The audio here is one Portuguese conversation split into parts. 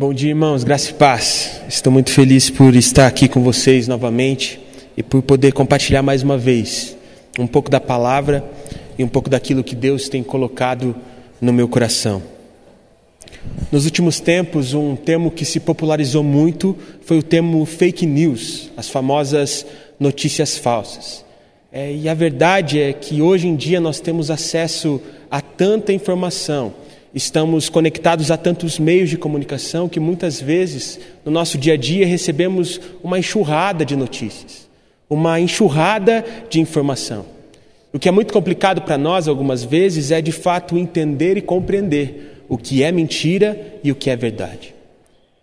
Bom dia, irmãos, graça e paz. Estou muito feliz por estar aqui com vocês novamente e por poder compartilhar mais uma vez um pouco da palavra e um pouco daquilo que Deus tem colocado no meu coração. Nos últimos tempos, um termo que se popularizou muito foi o termo fake news, as famosas notícias falsas. É, e a verdade é que hoje em dia nós temos acesso a tanta informação Estamos conectados a tantos meios de comunicação que muitas vezes no nosso dia a dia recebemos uma enxurrada de notícias, uma enxurrada de informação. O que é muito complicado para nós algumas vezes é de fato entender e compreender o que é mentira e o que é verdade.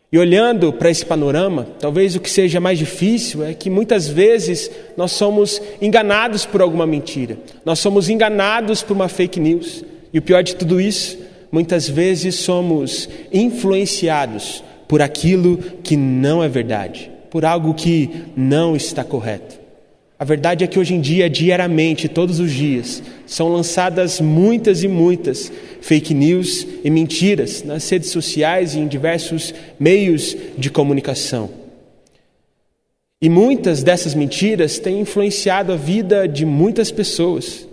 E olhando para esse panorama, talvez o que seja mais difícil é que muitas vezes nós somos enganados por alguma mentira, nós somos enganados por uma fake news. E o pior de tudo isso muitas vezes somos influenciados por aquilo que não é verdade, por algo que não está correto. A verdade é que hoje em dia, diariamente, todos os dias, são lançadas muitas e muitas fake news e mentiras nas redes sociais e em diversos meios de comunicação. E muitas dessas mentiras têm influenciado a vida de muitas pessoas.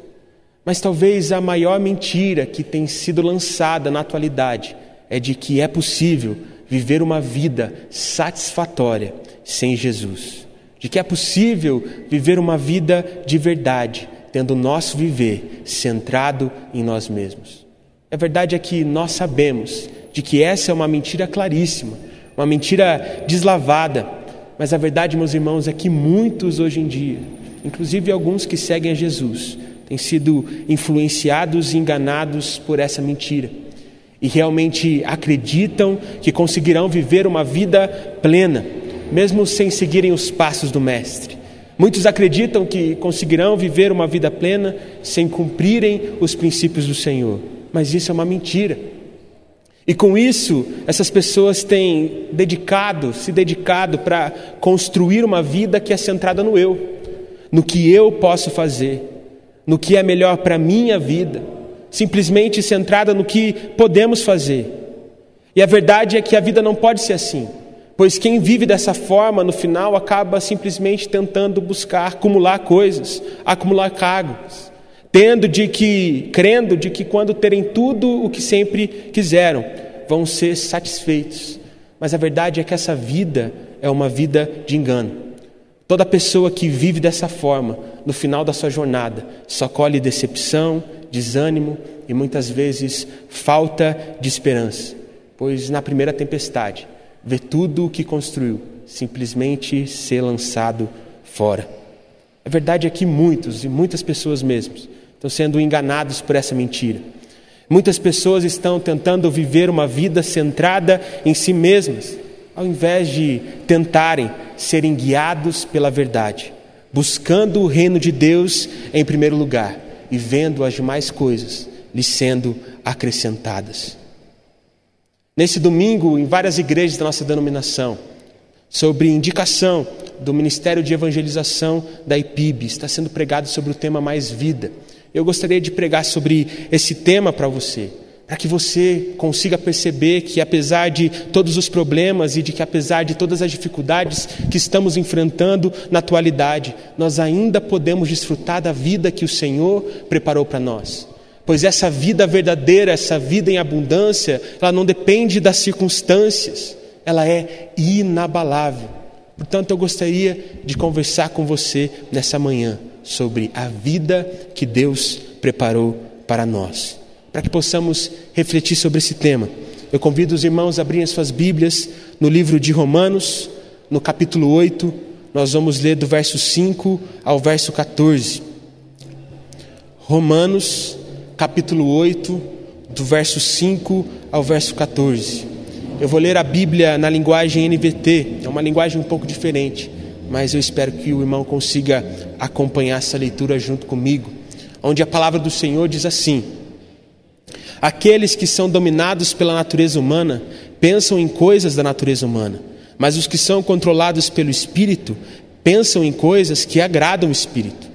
Mas talvez a maior mentira que tem sido lançada na atualidade é de que é possível viver uma vida satisfatória sem Jesus. De que é possível viver uma vida de verdade, tendo o nosso viver centrado em nós mesmos. A verdade é que nós sabemos de que essa é uma mentira claríssima, uma mentira deslavada, mas a verdade, meus irmãos, é que muitos hoje em dia, inclusive alguns que seguem a Jesus, têm sido influenciados e enganados por essa mentira e realmente acreditam que conseguirão viver uma vida plena, mesmo sem seguirem os passos do Mestre. Muitos acreditam que conseguirão viver uma vida plena sem cumprirem os princípios do Senhor, mas isso é uma mentira. E com isso, essas pessoas têm dedicado, se dedicado para construir uma vida que é centrada no eu, no que eu posso fazer, no que é melhor para a minha vida, simplesmente centrada no que podemos fazer. E a verdade é que a vida não pode ser assim, pois quem vive dessa forma, no final, acaba simplesmente tentando buscar acumular coisas, acumular cargos, tendo de que, crendo de que quando terem tudo o que sempre quiseram, vão ser satisfeitos. Mas a verdade é que essa vida é uma vida de engano. Toda pessoa que vive dessa forma, no final da sua jornada, só colhe decepção, desânimo e muitas vezes falta de esperança, pois na primeira tempestade vê tudo o que construiu simplesmente ser lançado fora. A verdade é que muitos e muitas pessoas mesmo estão sendo enganados por essa mentira. Muitas pessoas estão tentando viver uma vida centrada em si mesmas, ao invés de tentarem serem guiados pela verdade, buscando o reino de Deus em primeiro lugar e vendo as demais coisas lhes sendo acrescentadas. Nesse domingo, em várias igrejas da nossa denominação, sobre indicação do Ministério de Evangelização da IPIB, está sendo pregado sobre o tema Mais Vida. Eu gostaria de pregar sobre esse tema para você para que você consiga perceber que, apesar de todos os problemas e de que, apesar de todas as dificuldades que estamos enfrentando na atualidade, nós ainda podemos desfrutar da vida que o Senhor preparou para nós. Pois essa vida verdadeira, essa vida em abundância, ela não depende das circunstâncias, ela é inabalável. Portanto, eu gostaria de conversar com você nessa manhã sobre a vida que Deus preparou para nós para que possamos refletir sobre esse tema. Eu convido os irmãos a abrirem suas Bíblias no livro de Romanos, no capítulo 8, nós vamos ler do verso 5 ao verso 14. Romanos, capítulo 8, do verso 5 ao verso 14. Eu vou ler a Bíblia na linguagem NVT, é uma linguagem um pouco diferente, mas eu espero que o irmão consiga acompanhar essa leitura junto comigo, onde a palavra do Senhor diz assim: Aqueles que são dominados pela natureza humana pensam em coisas da natureza humana, mas os que são controlados pelo Espírito pensam em coisas que agradam o Espírito.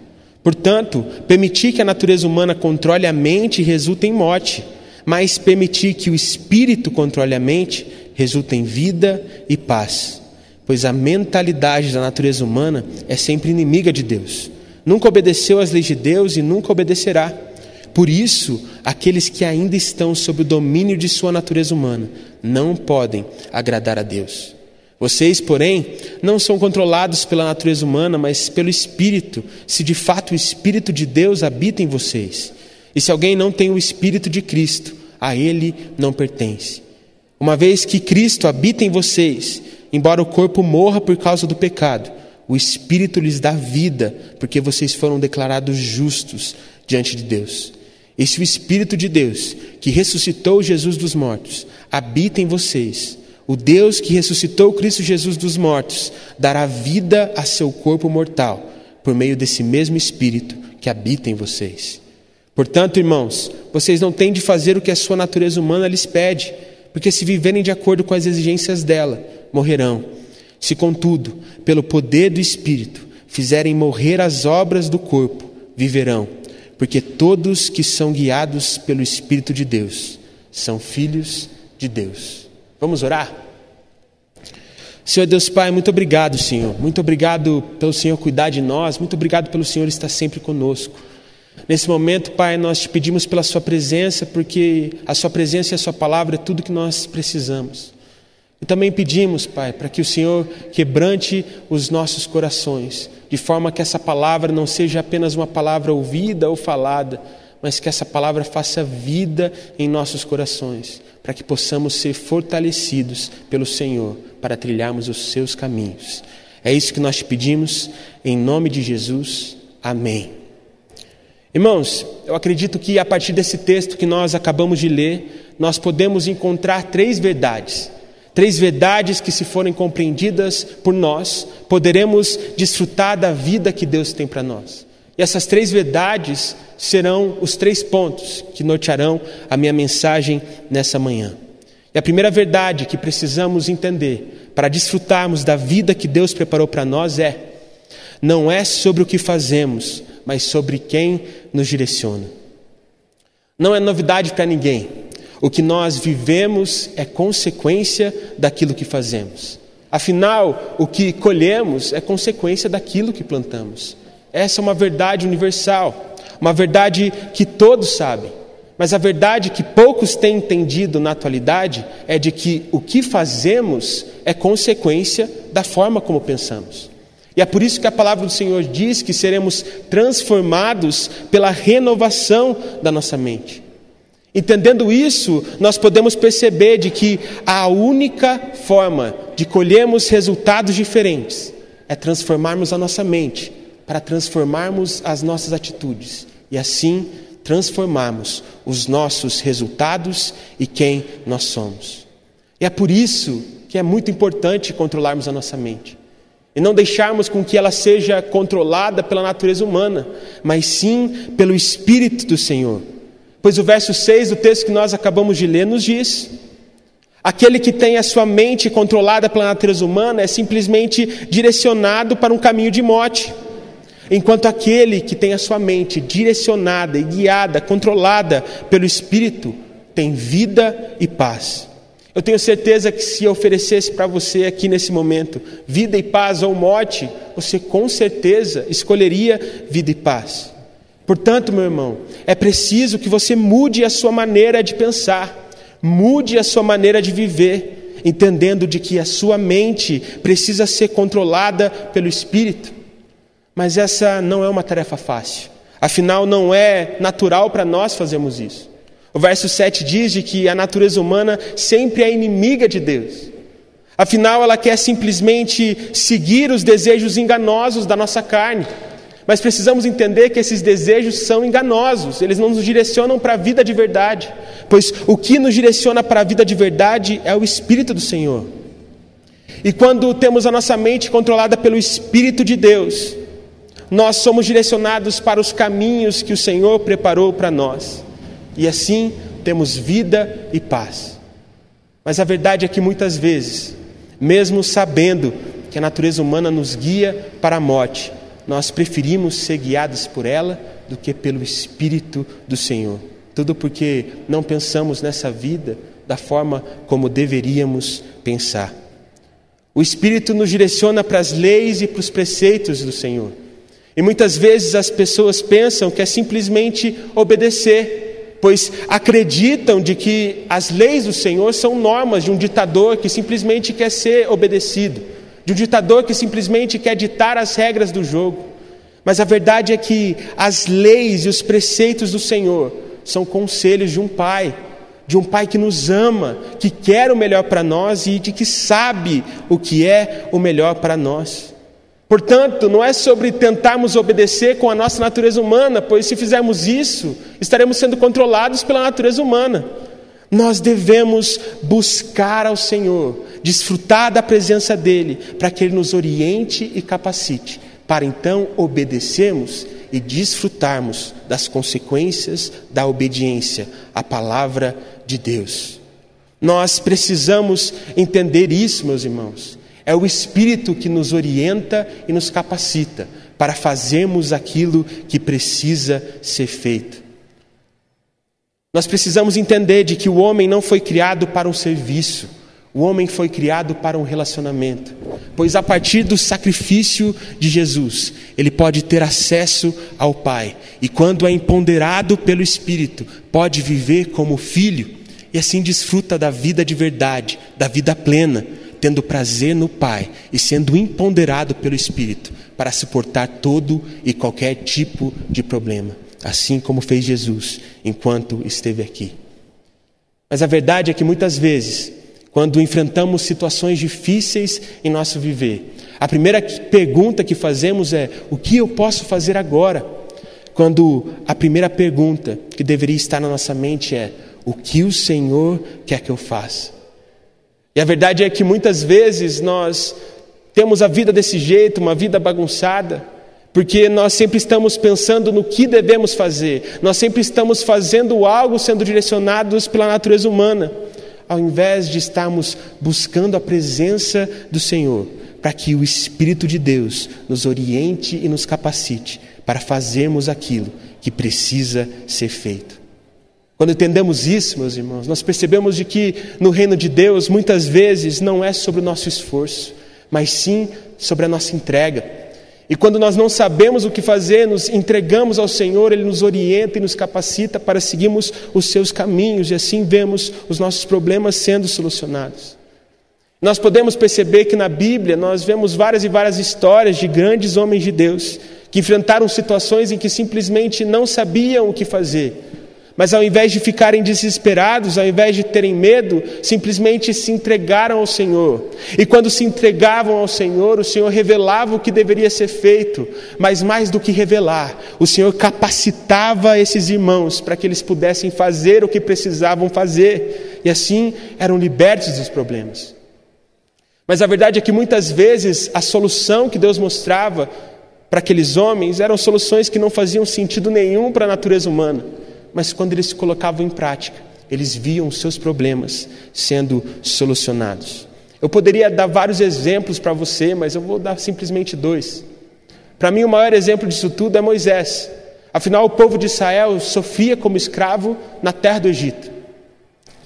Portanto, permitir que a natureza humana controle a mente resulta em morte, mas permitir que o Espírito controle a mente resulta em vida e paz, pois a mentalidade da natureza humana é sempre inimiga de Deus. Nunca obedeceu às leis de Deus e nunca obedecerá. Por isso, aqueles que ainda estão sob o domínio de sua natureza humana não podem agradar a Deus. Vocês, porém, não são controlados pela natureza humana, mas pelo Espírito, se de fato o Espírito de Deus habita em vocês. E se alguém não tem o Espírito de Cristo, a ele não pertence. Uma vez que Cristo habita em vocês, embora o corpo morra por causa do pecado, o Espírito lhes dá vida, porque vocês foram declarados justos diante de Deus. E se o Espírito de Deus, que ressuscitou Jesus dos mortos, habita em vocês, o Deus que ressuscitou Cristo Jesus dos mortos dará vida a seu corpo mortal, por meio desse mesmo Espírito que habita em vocês. Portanto, irmãos, vocês não têm de fazer o que a sua natureza humana lhes pede, porque se viverem de acordo com as exigências dela, morrerão. Se, contudo, pelo poder do Espírito, fizerem morrer as obras do corpo, viverão, porque todos que são guiados pelo Espírito de Deus são filhos de Deus. Vamos orar? Senhor Deus Pai, muito obrigado, Senhor. Muito obrigado pelo Senhor cuidar de nós, muito obrigado pelo Senhor estar sempre conosco. Nesse momento, Pai, nós te pedimos pela Sua presença, porque a Sua presença e a Sua palavra é tudo que nós precisamos. E também pedimos, Pai, para que o Senhor quebrante os nossos corações, de forma que essa palavra não seja apenas uma palavra ouvida ou falada, mas que essa palavra faça vida em nossos corações, para que possamos ser fortalecidos pelo Senhor para trilharmos os seus caminhos. É isso que nós te pedimos, em nome de Jesus. Amém. Irmãos, eu acredito que a partir desse texto que nós acabamos de ler, nós podemos encontrar três verdades. Três verdades que, se forem compreendidas por nós, poderemos desfrutar da vida que Deus tem para nós. E essas três verdades serão os três pontos que nortearão a minha mensagem nessa manhã. E a primeira verdade que precisamos entender para desfrutarmos da vida que Deus preparou para nós é: não é sobre o que fazemos, mas sobre quem nos direciona. Não é novidade para ninguém. O que nós vivemos é consequência daquilo que fazemos. Afinal, o que colhemos é consequência daquilo que plantamos. Essa é uma verdade universal, uma verdade que todos sabem. Mas a verdade que poucos têm entendido na atualidade é de que o que fazemos é consequência da forma como pensamos. E é por isso que a palavra do Senhor diz que seremos transformados pela renovação da nossa mente. Entendendo isso, nós podemos perceber de que a única forma de colhermos resultados diferentes é transformarmos a nossa mente, para transformarmos as nossas atitudes e assim transformarmos os nossos resultados e quem nós somos. E é por isso que é muito importante controlarmos a nossa mente e não deixarmos com que ela seja controlada pela natureza humana, mas sim pelo Espírito do Senhor. Pois o verso 6 do texto que nós acabamos de ler nos diz: Aquele que tem a sua mente controlada pela natureza humana é simplesmente direcionado para um caminho de morte, enquanto aquele que tem a sua mente direcionada e guiada, controlada pelo Espírito, tem vida e paz. Eu tenho certeza que se eu oferecesse para você aqui nesse momento vida e paz ou morte, você com certeza escolheria vida e paz. Portanto, meu irmão, é preciso que você mude a sua maneira de pensar, mude a sua maneira de viver, entendendo de que a sua mente precisa ser controlada pelo Espírito. Mas essa não é uma tarefa fácil. Afinal, não é natural para nós fazermos isso. O verso 7 diz de que a natureza humana sempre é inimiga de Deus. Afinal, ela quer simplesmente seguir os desejos enganosos da nossa carne. Mas precisamos entender que esses desejos são enganosos, eles não nos direcionam para a vida de verdade, pois o que nos direciona para a vida de verdade é o Espírito do Senhor. E quando temos a nossa mente controlada pelo Espírito de Deus, nós somos direcionados para os caminhos que o Senhor preparou para nós e assim temos vida e paz. Mas a verdade é que muitas vezes, mesmo sabendo que a natureza humana nos guia para a morte, nós preferimos ser guiados por ela do que pelo Espírito do Senhor. Tudo porque não pensamos nessa vida da forma como deveríamos pensar. O Espírito nos direciona para as leis e para os preceitos do Senhor. E muitas vezes as pessoas pensam que é simplesmente obedecer, pois acreditam de que as leis do Senhor são normas de um ditador que simplesmente quer ser obedecido, de um ditador que simplesmente quer ditar as regras do jogo. Mas a verdade é que as leis e os preceitos do Senhor são conselhos de um pai, de um pai que nos ama, que quer o melhor para nós e de que sabe o que é o melhor para nós. Portanto, não é sobre tentarmos obedecer com a nossa natureza humana, pois se fizermos isso, estaremos sendo controlados pela natureza humana. Nós devemos buscar ao Senhor, desfrutar da presença dEle, para que Ele nos oriente e capacite, para então obedecermos e desfrutarmos das consequências da obediência à palavra de Deus. Nós precisamos entender isso, meus irmãos. É o Espírito que nos orienta e nos capacita para fazermos aquilo que precisa ser feito. Nós precisamos entender de que o homem não foi criado para um serviço, o homem foi criado para um relacionamento, pois a partir do sacrifício de Jesus, ele pode ter acesso ao Pai, e quando é empoderado pelo Espírito, pode viver como filho. E assim desfruta da vida de verdade, da vida plena, tendo prazer no Pai e sendo empoderado pelo Espírito para suportar todo e qualquer tipo de problema, assim como fez Jesus enquanto esteve aqui. Mas a verdade é que muitas vezes, quando enfrentamos situações difíceis em nosso viver, a primeira pergunta que fazemos é: o que eu posso fazer agora? Quando a primeira pergunta que deveria estar na nossa mente é: o que o Senhor quer que eu faça. E a verdade é que muitas vezes nós temos a vida desse jeito, uma vida bagunçada, porque nós sempre estamos pensando no que devemos fazer, nós sempre estamos fazendo algo sendo direcionados pela natureza humana, ao invés de estarmos buscando a presença do Senhor, para que o Espírito de Deus nos oriente e nos capacite para fazermos aquilo que precisa ser feito. Quando entendemos isso, meus irmãos, nós percebemos de que no reino de Deus muitas vezes não é sobre o nosso esforço, mas sim sobre a nossa entrega. E quando nós não sabemos o que fazer, nos entregamos ao Senhor, Ele nos orienta e nos capacita para seguirmos os seus caminhos e assim vemos os nossos problemas sendo solucionados. Nós podemos perceber que na Bíblia nós vemos várias e várias histórias de grandes homens de Deus que enfrentaram situações em que simplesmente não sabiam o que fazer mas ao invés de ficarem desesperados, ao invés de terem medo, simplesmente se entregaram ao Senhor. E quando se entregavam ao Senhor, o Senhor revelava o que deveria ser feito, mas mais do que revelar, o Senhor capacitava esses irmãos para que eles pudessem fazer o que precisavam fazer, e assim eram libertos dos problemas. Mas a verdade é que muitas vezes a solução que Deus mostrava para aqueles homens eram soluções que não faziam sentido nenhum para a natureza humana mas quando eles se colocavam em prática, eles viam os seus problemas sendo solucionados. Eu poderia dar vários exemplos para você, mas eu vou dar simplesmente dois. Para mim, o maior exemplo disso tudo é Moisés. Afinal, o povo de Israel sofria como escravo na terra do Egito.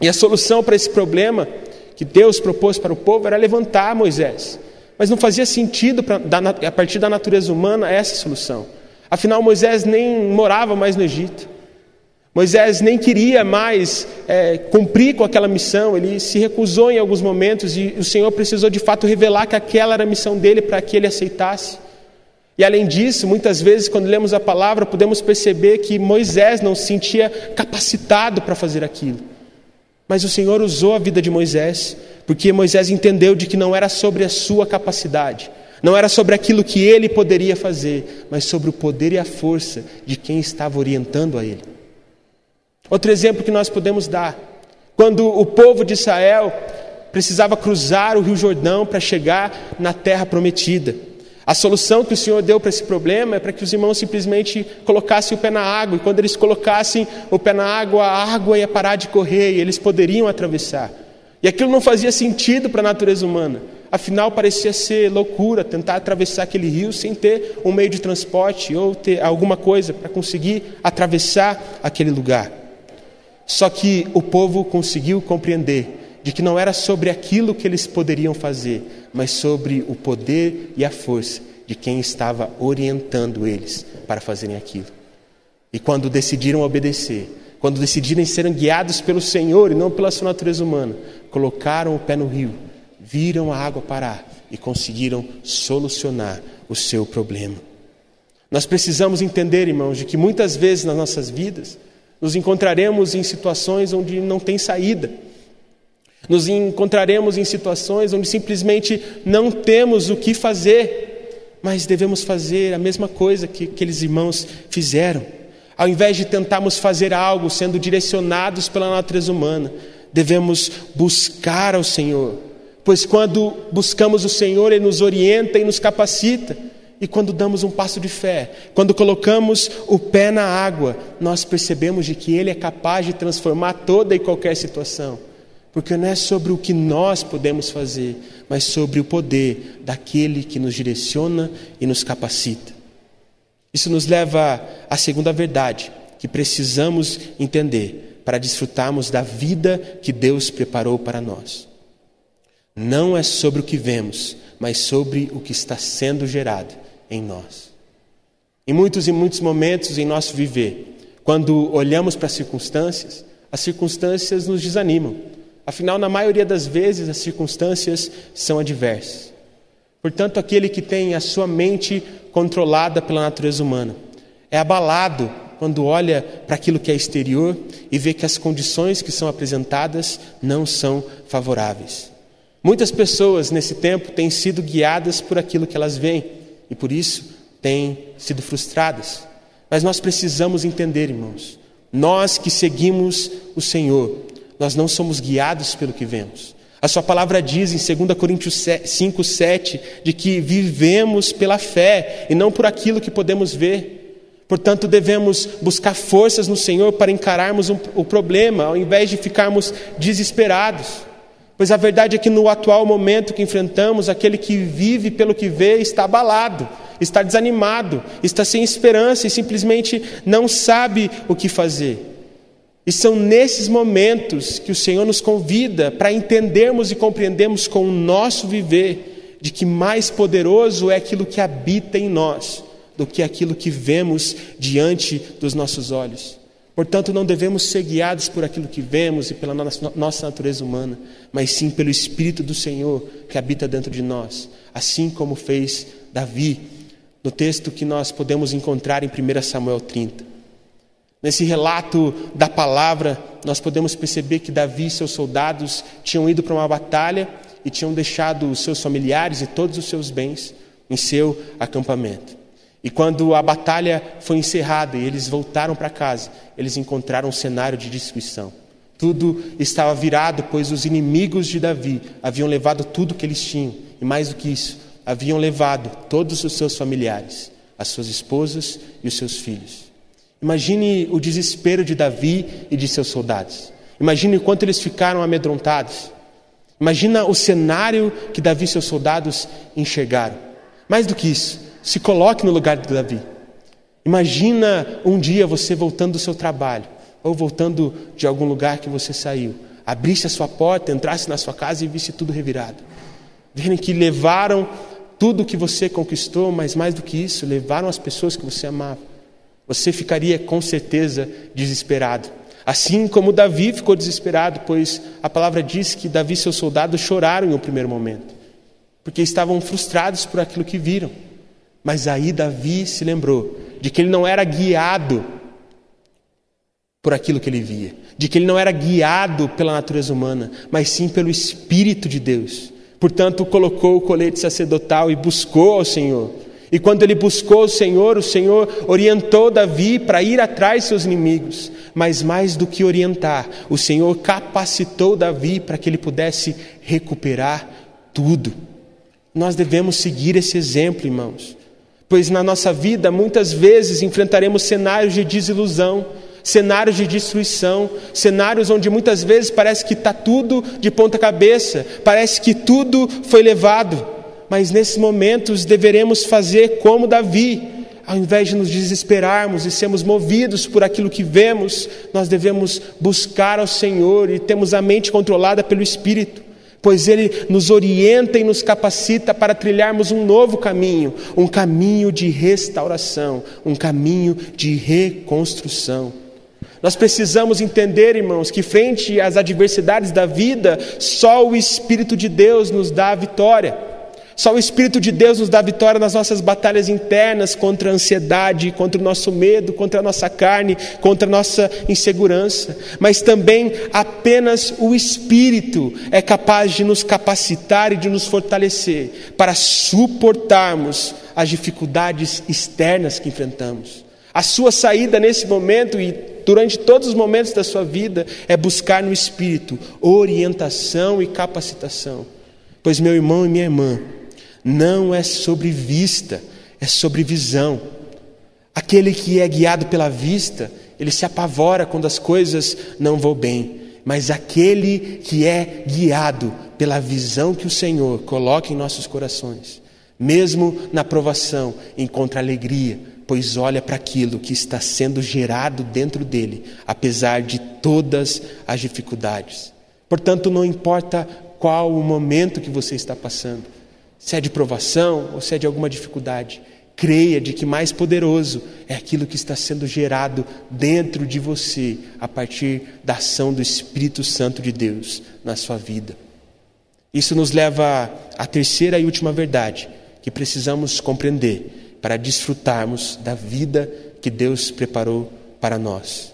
E a solução para esse problema que Deus propôs para o povo era levantar Moisés. Mas não fazia sentido, pra, a partir da natureza humana, essa solução. Afinal, Moisés nem morava mais no Egito. Moisés nem queria mais é, cumprir com aquela missão, ele se recusou em alguns momentos e o Senhor precisou de fato revelar que aquela era a missão dele para que ele aceitasse. E além disso, muitas vezes, quando lemos a palavra, podemos perceber que Moisés não se sentia capacitado para fazer aquilo. Mas o Senhor usou a vida de Moisés, porque Moisés entendeu de que não era sobre a sua capacidade, não era sobre aquilo que ele poderia fazer, mas sobre o poder e a força de quem estava orientando a ele. Outro exemplo que nós podemos dar, quando o povo de Israel precisava cruzar o Rio Jordão para chegar na terra prometida. A solução que o Senhor deu para esse problema é para que os irmãos simplesmente colocassem o pé na água, e quando eles colocassem o pé na água, a água ia parar de correr e eles poderiam atravessar. E aquilo não fazia sentido para a natureza humana. Afinal, parecia ser loucura tentar atravessar aquele rio sem ter um meio de transporte ou ter alguma coisa para conseguir atravessar aquele lugar. Só que o povo conseguiu compreender de que não era sobre aquilo que eles poderiam fazer, mas sobre o poder e a força de quem estava orientando eles para fazerem aquilo. E quando decidiram obedecer, quando decidiram serem guiados pelo Senhor e não pela sua natureza humana, colocaram o pé no rio, viram a água parar e conseguiram solucionar o seu problema. Nós precisamos entender, irmãos, de que muitas vezes nas nossas vidas nos encontraremos em situações onde não tem saída. Nos encontraremos em situações onde simplesmente não temos o que fazer, mas devemos fazer a mesma coisa que aqueles irmãos fizeram. Ao invés de tentarmos fazer algo sendo direcionados pela natureza humana, devemos buscar ao Senhor, pois quando buscamos o Senhor, Ele nos orienta e nos capacita. E quando damos um passo de fé, quando colocamos o pé na água, nós percebemos de que Ele é capaz de transformar toda e qualquer situação. Porque não é sobre o que nós podemos fazer, mas sobre o poder daquele que nos direciona e nos capacita. Isso nos leva à segunda verdade que precisamos entender para desfrutarmos da vida que Deus preparou para nós. Não é sobre o que vemos, mas sobre o que está sendo gerado em nós. Em muitos e muitos momentos em nosso viver, quando olhamos para as circunstâncias, as circunstâncias nos desanimam. Afinal, na maioria das vezes, as circunstâncias são adversas. Portanto, aquele que tem a sua mente controlada pela natureza humana é abalado quando olha para aquilo que é exterior e vê que as condições que são apresentadas não são favoráveis. Muitas pessoas nesse tempo têm sido guiadas por aquilo que elas veem e por isso têm sido frustradas. Mas nós precisamos entender, irmãos, nós que seguimos o Senhor, nós não somos guiados pelo que vemos. A sua palavra diz em 2 Coríntios 5, 7, de que vivemos pela fé e não por aquilo que podemos ver. Portanto, devemos buscar forças no Senhor para encararmos o problema, ao invés de ficarmos desesperados. Pois a verdade é que no atual momento que enfrentamos, aquele que vive pelo que vê está abalado, está desanimado, está sem esperança e simplesmente não sabe o que fazer. E são nesses momentos que o Senhor nos convida para entendermos e compreendermos com o nosso viver de que mais poderoso é aquilo que habita em nós do que aquilo que vemos diante dos nossos olhos. Portanto, não devemos ser guiados por aquilo que vemos e pela nossa natureza humana, mas sim pelo Espírito do Senhor que habita dentro de nós, assim como fez Davi, no texto que nós podemos encontrar em 1 Samuel 30. Nesse relato da palavra, nós podemos perceber que Davi e seus soldados tinham ido para uma batalha e tinham deixado os seus familiares e todos os seus bens em seu acampamento. E quando a batalha foi encerrada e eles voltaram para casa, eles encontraram um cenário de destruição. Tudo estava virado, pois os inimigos de Davi haviam levado tudo que eles tinham, e mais do que isso, haviam levado todos os seus familiares, as suas esposas e os seus filhos. Imagine o desespero de Davi e de seus soldados. Imagine o quanto eles ficaram amedrontados. Imagina o cenário que Davi e seus soldados enxergaram. Mais do que isso, se coloque no lugar de Davi. Imagina um dia você voltando do seu trabalho, ou voltando de algum lugar que você saiu, abrisse a sua porta, entrasse na sua casa e visse tudo revirado. Verem que levaram tudo que você conquistou, mas mais do que isso, levaram as pessoas que você amava. Você ficaria com certeza desesperado. Assim como Davi ficou desesperado, pois a palavra diz que Davi e seus soldados choraram em um primeiro momento, porque estavam frustrados por aquilo que viram. Mas aí Davi se lembrou de que ele não era guiado por aquilo que ele via, de que ele não era guiado pela natureza humana, mas sim pelo Espírito de Deus. Portanto, colocou o colete sacerdotal e buscou ao Senhor. E quando ele buscou o Senhor, o Senhor orientou Davi para ir atrás de seus inimigos. Mas mais do que orientar, o Senhor capacitou Davi para que ele pudesse recuperar tudo. Nós devemos seguir esse exemplo, irmãos. Pois na nossa vida, muitas vezes enfrentaremos cenários de desilusão, cenários de destruição, cenários onde muitas vezes parece que está tudo de ponta cabeça, parece que tudo foi levado. Mas nesses momentos deveremos fazer como Davi, ao invés de nos desesperarmos e sermos movidos por aquilo que vemos, nós devemos buscar ao Senhor e temos a mente controlada pelo Espírito, pois Ele nos orienta e nos capacita para trilharmos um novo caminho, um caminho de restauração, um caminho de reconstrução. Nós precisamos entender, irmãos, que frente às adversidades da vida, só o Espírito de Deus nos dá a vitória. Só o Espírito de Deus nos dá vitória nas nossas batalhas internas contra a ansiedade, contra o nosso medo, contra a nossa carne, contra a nossa insegurança. Mas também apenas o Espírito é capaz de nos capacitar e de nos fortalecer para suportarmos as dificuldades externas que enfrentamos. A sua saída nesse momento e durante todos os momentos da sua vida é buscar no Espírito orientação e capacitação. Pois, meu irmão e minha irmã, não é sobre vista, é sobre visão. Aquele que é guiado pela vista, ele se apavora quando as coisas não vão bem. Mas aquele que é guiado pela visão que o Senhor coloca em nossos corações, mesmo na provação, encontra alegria, pois olha para aquilo que está sendo gerado dentro dele, apesar de todas as dificuldades. Portanto, não importa qual o momento que você está passando, se é de provação ou se é de alguma dificuldade, creia de que mais poderoso é aquilo que está sendo gerado dentro de você a partir da ação do Espírito Santo de Deus na sua vida. Isso nos leva à terceira e última verdade que precisamos compreender para desfrutarmos da vida que Deus preparou para nós.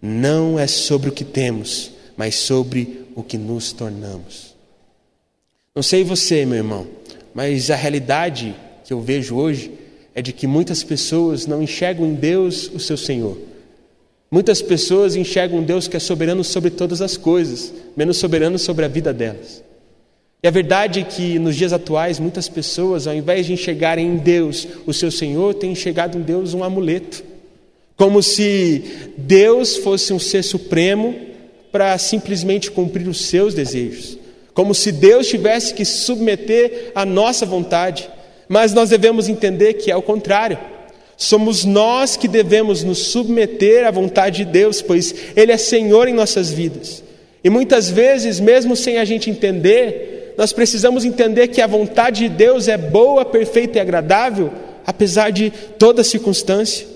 Não é sobre o que temos, mas sobre o que nos tornamos. Não sei você, meu irmão, mas a realidade que eu vejo hoje é de que muitas pessoas não enxergam em Deus o seu Senhor. Muitas pessoas enxergam um Deus que é soberano sobre todas as coisas, menos soberano sobre a vida delas. E a verdade é que nos dias atuais, muitas pessoas, ao invés de enxergarem em Deus o seu Senhor, têm enxergado em Deus um amuleto. Como se Deus fosse um ser supremo para simplesmente cumprir os seus desejos como se Deus tivesse que submeter à nossa vontade, mas nós devemos entender que é o contrário. Somos nós que devemos nos submeter à vontade de Deus, pois Ele é Senhor em nossas vidas. E muitas vezes, mesmo sem a gente entender, nós precisamos entender que a vontade de Deus é boa, perfeita e agradável, apesar de toda circunstância.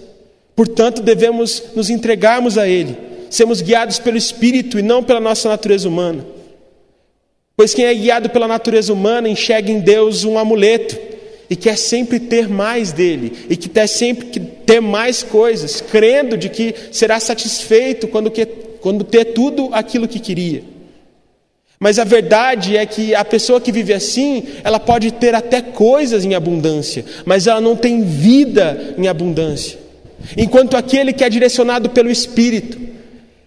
Portanto, devemos nos entregarmos a Ele, sermos guiados pelo Espírito e não pela nossa natureza humana. Pois quem é guiado pela natureza humana enxerga em Deus um amuleto e quer sempre ter mais dele e que quer sempre ter mais coisas, crendo de que será satisfeito quando, que, quando ter tudo aquilo que queria. Mas a verdade é que a pessoa que vive assim, ela pode ter até coisas em abundância, mas ela não tem vida em abundância. Enquanto aquele que é direcionado pelo Espírito,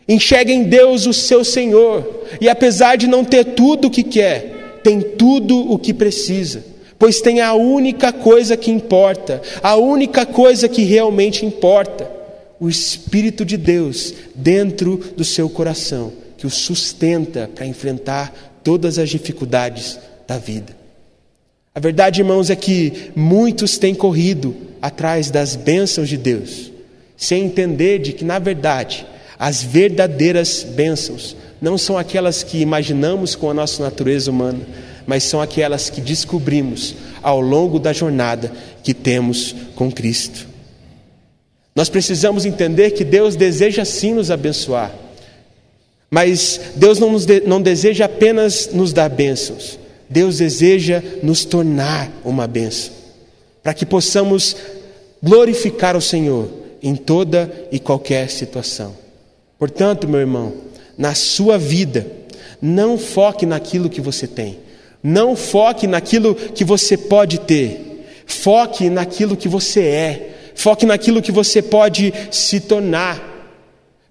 Enxerga em Deus o seu Senhor, e apesar de não ter tudo o que quer, tem tudo o que precisa, pois tem a única coisa que importa, a única coisa que realmente importa: o Espírito de Deus dentro do seu coração, que o sustenta para enfrentar todas as dificuldades da vida. A verdade, irmãos, é que muitos têm corrido atrás das bênçãos de Deus, sem entender de que, na verdade, as verdadeiras bênçãos não são aquelas que imaginamos com a nossa natureza humana, mas são aquelas que descobrimos ao longo da jornada que temos com Cristo. Nós precisamos entender que Deus deseja sim nos abençoar, mas Deus não, de, não deseja apenas nos dar bênçãos, Deus deseja nos tornar uma bênção, para que possamos glorificar o Senhor em toda e qualquer situação. Portanto, meu irmão, na sua vida, não foque naquilo que você tem, não foque naquilo que você pode ter, foque naquilo que você é, foque naquilo que você pode se tornar,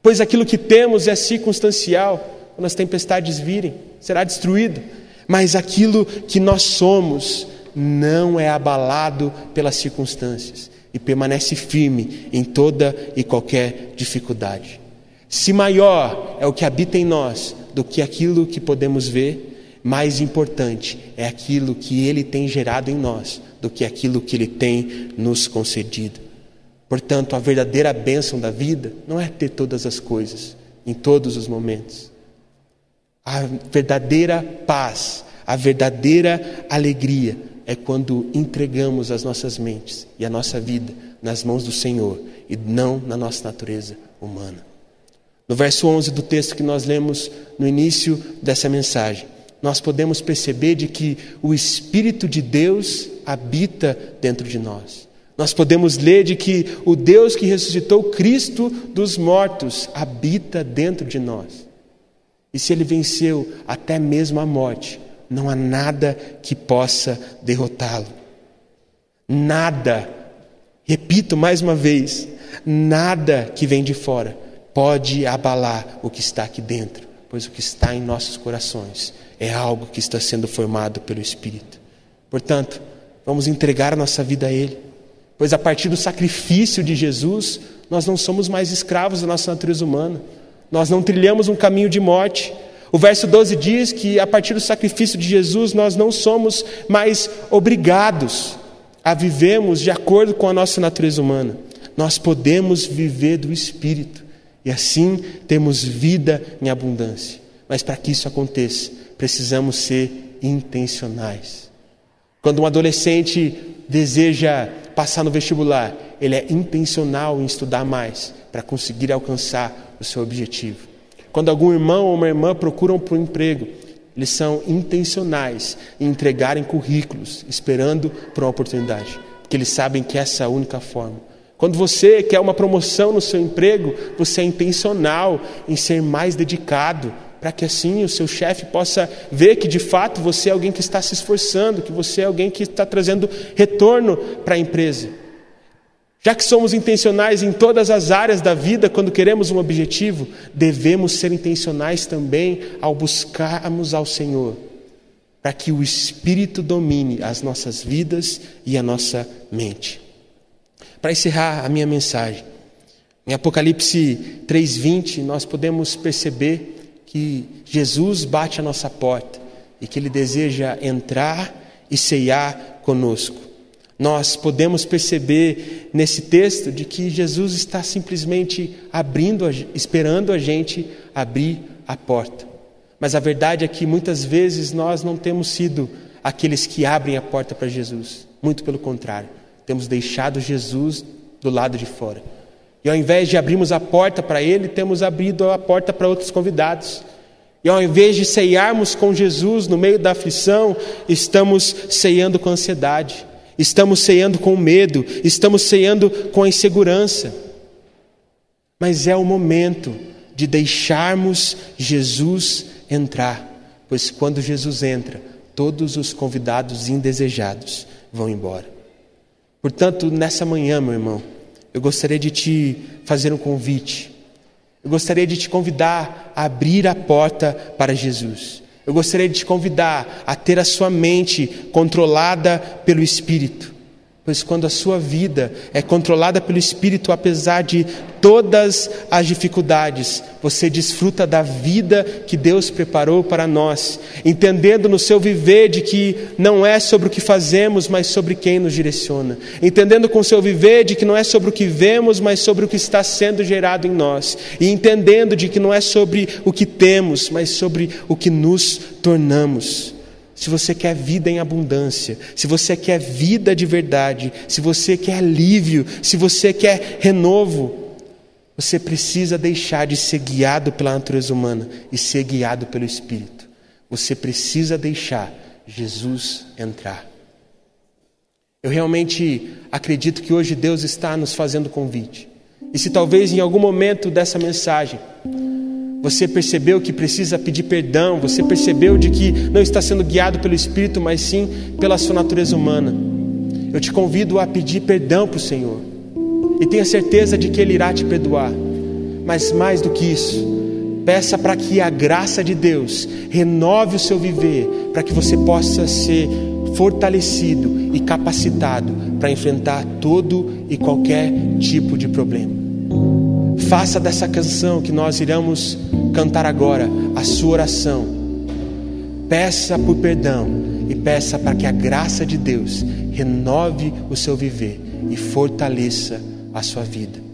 pois aquilo que temos é circunstancial, quando as tempestades virem, será destruído, mas aquilo que nós somos não é abalado pelas circunstâncias e permanece firme em toda e qualquer dificuldade. Se maior é o que habita em nós do que aquilo que podemos ver, mais importante é aquilo que Ele tem gerado em nós do que aquilo que Ele tem nos concedido. Portanto, a verdadeira bênção da vida não é ter todas as coisas, em todos os momentos. A verdadeira paz, a verdadeira alegria é quando entregamos as nossas mentes e a nossa vida nas mãos do Senhor e não na nossa natureza humana. No verso 11 do texto que nós lemos no início dessa mensagem, nós podemos perceber de que o Espírito de Deus habita dentro de nós. Nós podemos ler de que o Deus que ressuscitou Cristo dos mortos habita dentro de nós. E se ele venceu até mesmo a morte, não há nada que possa derrotá-lo. Nada, repito mais uma vez, nada que vem de fora pode abalar o que está aqui dentro, pois o que está em nossos corações é algo que está sendo formado pelo Espírito. Portanto, vamos entregar a nossa vida a Ele, pois a partir do sacrifício de Jesus, nós não somos mais escravos da nossa natureza humana, nós não trilhamos um caminho de morte. O verso 12 diz que a partir do sacrifício de Jesus, nós não somos mais obrigados a vivermos de acordo com a nossa natureza humana. Nós podemos viver do Espírito e assim temos vida em abundância. Mas para que isso aconteça, precisamos ser intencionais. Quando um adolescente deseja passar no vestibular, ele é intencional em estudar mais para conseguir alcançar o seu objetivo. Quando algum irmão ou uma irmã procuram por um emprego, eles são intencionais em entregarem currículos, esperando por uma oportunidade, porque eles sabem que essa é a única forma. Quando você quer uma promoção no seu emprego, você é intencional em ser mais dedicado, para que assim o seu chefe possa ver que de fato você é alguém que está se esforçando, que você é alguém que está trazendo retorno para a empresa. Já que somos intencionais em todas as áreas da vida quando queremos um objetivo, devemos ser intencionais também ao buscarmos ao Senhor, para que o Espírito domine as nossas vidas e a nossa mente. Para encerrar a minha mensagem, em Apocalipse 3:20 nós podemos perceber que Jesus bate a nossa porta e que ele deseja entrar e ceiar conosco. Nós podemos perceber nesse texto de que Jesus está simplesmente abrindo, esperando a gente abrir a porta. Mas a verdade é que muitas vezes nós não temos sido aqueles que abrem a porta para Jesus. Muito pelo contrário temos deixado Jesus do lado de fora. E ao invés de abrirmos a porta para Ele, temos abrido a porta para outros convidados. E ao invés de ceiarmos com Jesus no meio da aflição, estamos ceando com ansiedade, estamos ceando com medo, estamos ceando com a insegurança. Mas é o momento de deixarmos Jesus entrar, pois quando Jesus entra, todos os convidados indesejados vão embora. Portanto, nessa manhã, meu irmão, eu gostaria de te fazer um convite. Eu gostaria de te convidar a abrir a porta para Jesus. Eu gostaria de te convidar a ter a sua mente controlada pelo Espírito. Pois quando a sua vida é controlada pelo Espírito, apesar de todas as dificuldades, você desfruta da vida que Deus preparou para nós, entendendo no seu viver de que não é sobre o que fazemos, mas sobre quem nos direciona, entendendo com o seu viver de que não é sobre o que vemos, mas sobre o que está sendo gerado em nós, e entendendo de que não é sobre o que temos, mas sobre o que nos tornamos. Se você quer vida em abundância, se você quer vida de verdade, se você quer alívio, se você quer renovo, você precisa deixar de ser guiado pela natureza humana e ser guiado pelo Espírito. Você precisa deixar Jesus entrar. Eu realmente acredito que hoje Deus está nos fazendo convite. E se talvez em algum momento dessa mensagem você percebeu que precisa pedir perdão, você percebeu de que não está sendo guiado pelo Espírito, mas sim pela sua natureza humana, eu te convido a pedir perdão para o Senhor e tenha certeza de que Ele irá te perdoar. Mas mais do que isso, peça para que a graça de Deus renove o seu viver, para que você possa ser fortalecido e capacitado para enfrentar todo e qualquer tipo de problema. Faça dessa canção que nós iremos cantar agora a sua oração. Peça por perdão e peça para que a graça de Deus renove o seu viver e fortaleça a sua vida.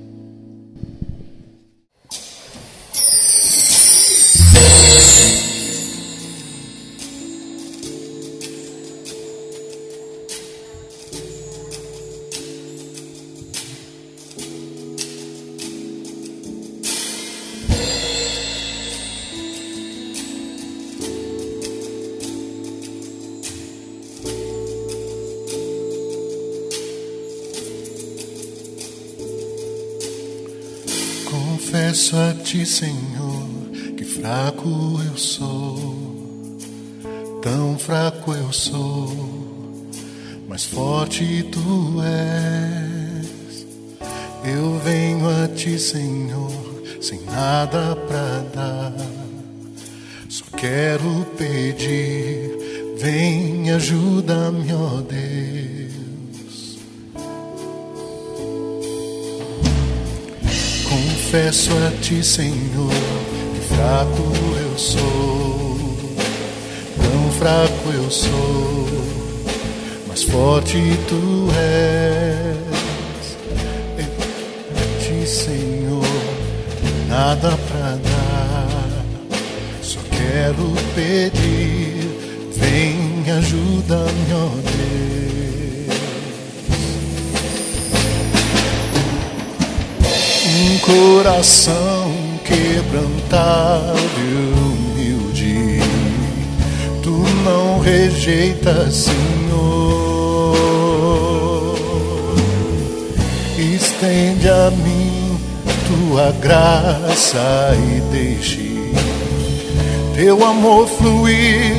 Confesso a ti, Senhor, que fraco eu sou, tão fraco eu sou, mas forte tu és. Eu venho a ti, Senhor, sem nada pra dar, só quero pedir, vem ajuda-me, ó Deus. Confesso a ti, Senhor, que fraco eu sou, tão fraco eu sou, mas forte tu és. Em ti, Senhor, nada pra dar, só quero pedir, vem ajuda-me, ó Deus. Coração quebrantado e humilde, tu não rejeitas, Senhor. Estende a mim tua graça e deixe teu amor fluir.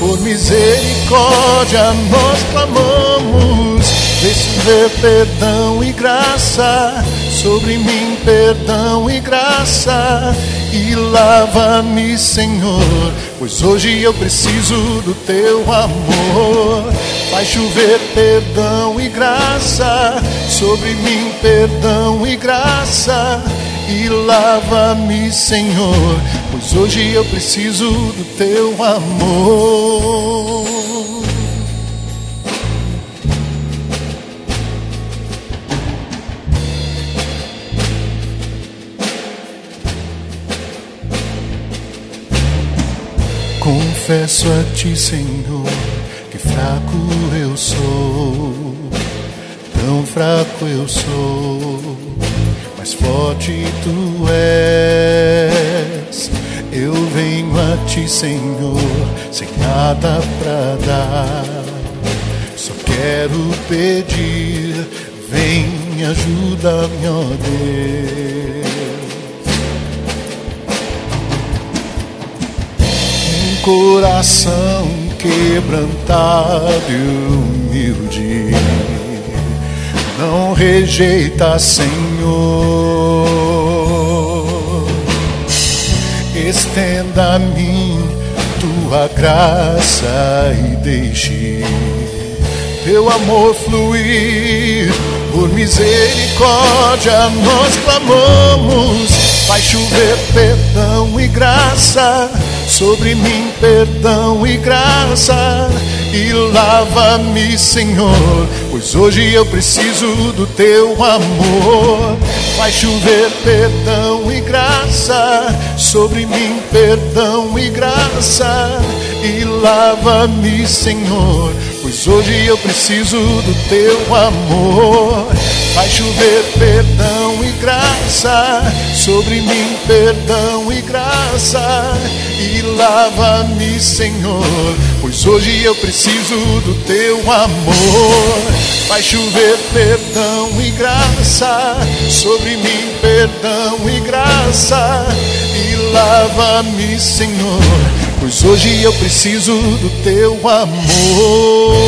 Por misericórdia nós clamamos, deixe ver perdão e graça sobre mim perdão e graça e lava-me, Senhor, pois hoje eu preciso do teu amor. Faz chover perdão e graça sobre mim, perdão e graça e lava-me, Senhor, pois hoje eu preciso do teu amor. Confesso a ti, Senhor, que fraco eu sou, tão fraco eu sou, mas forte tu és. Eu venho a ti, Senhor, sem nada pra dar, só quero pedir, vem ajuda-me, ó Deus. Coração quebrantado e humilde, não rejeita, Senhor. Estenda a mim tua graça e deixe teu amor fluir. Por misericórdia nós clamamos, vai chover perdão e graça sobre mim perdão e graça e lava-me, Senhor, pois hoje eu preciso do teu amor. Vai chover perdão e graça sobre mim, perdão e graça e lava-me, Senhor, pois hoje eu preciso do teu amor. Vai chover perdão e graça sobre mim, perdão e graça e lava-me, Senhor, pois hoje eu preciso do teu amor. Vai chover perdão e graça sobre mim, perdão e graça e lava-me, Senhor, pois hoje eu preciso do teu amor.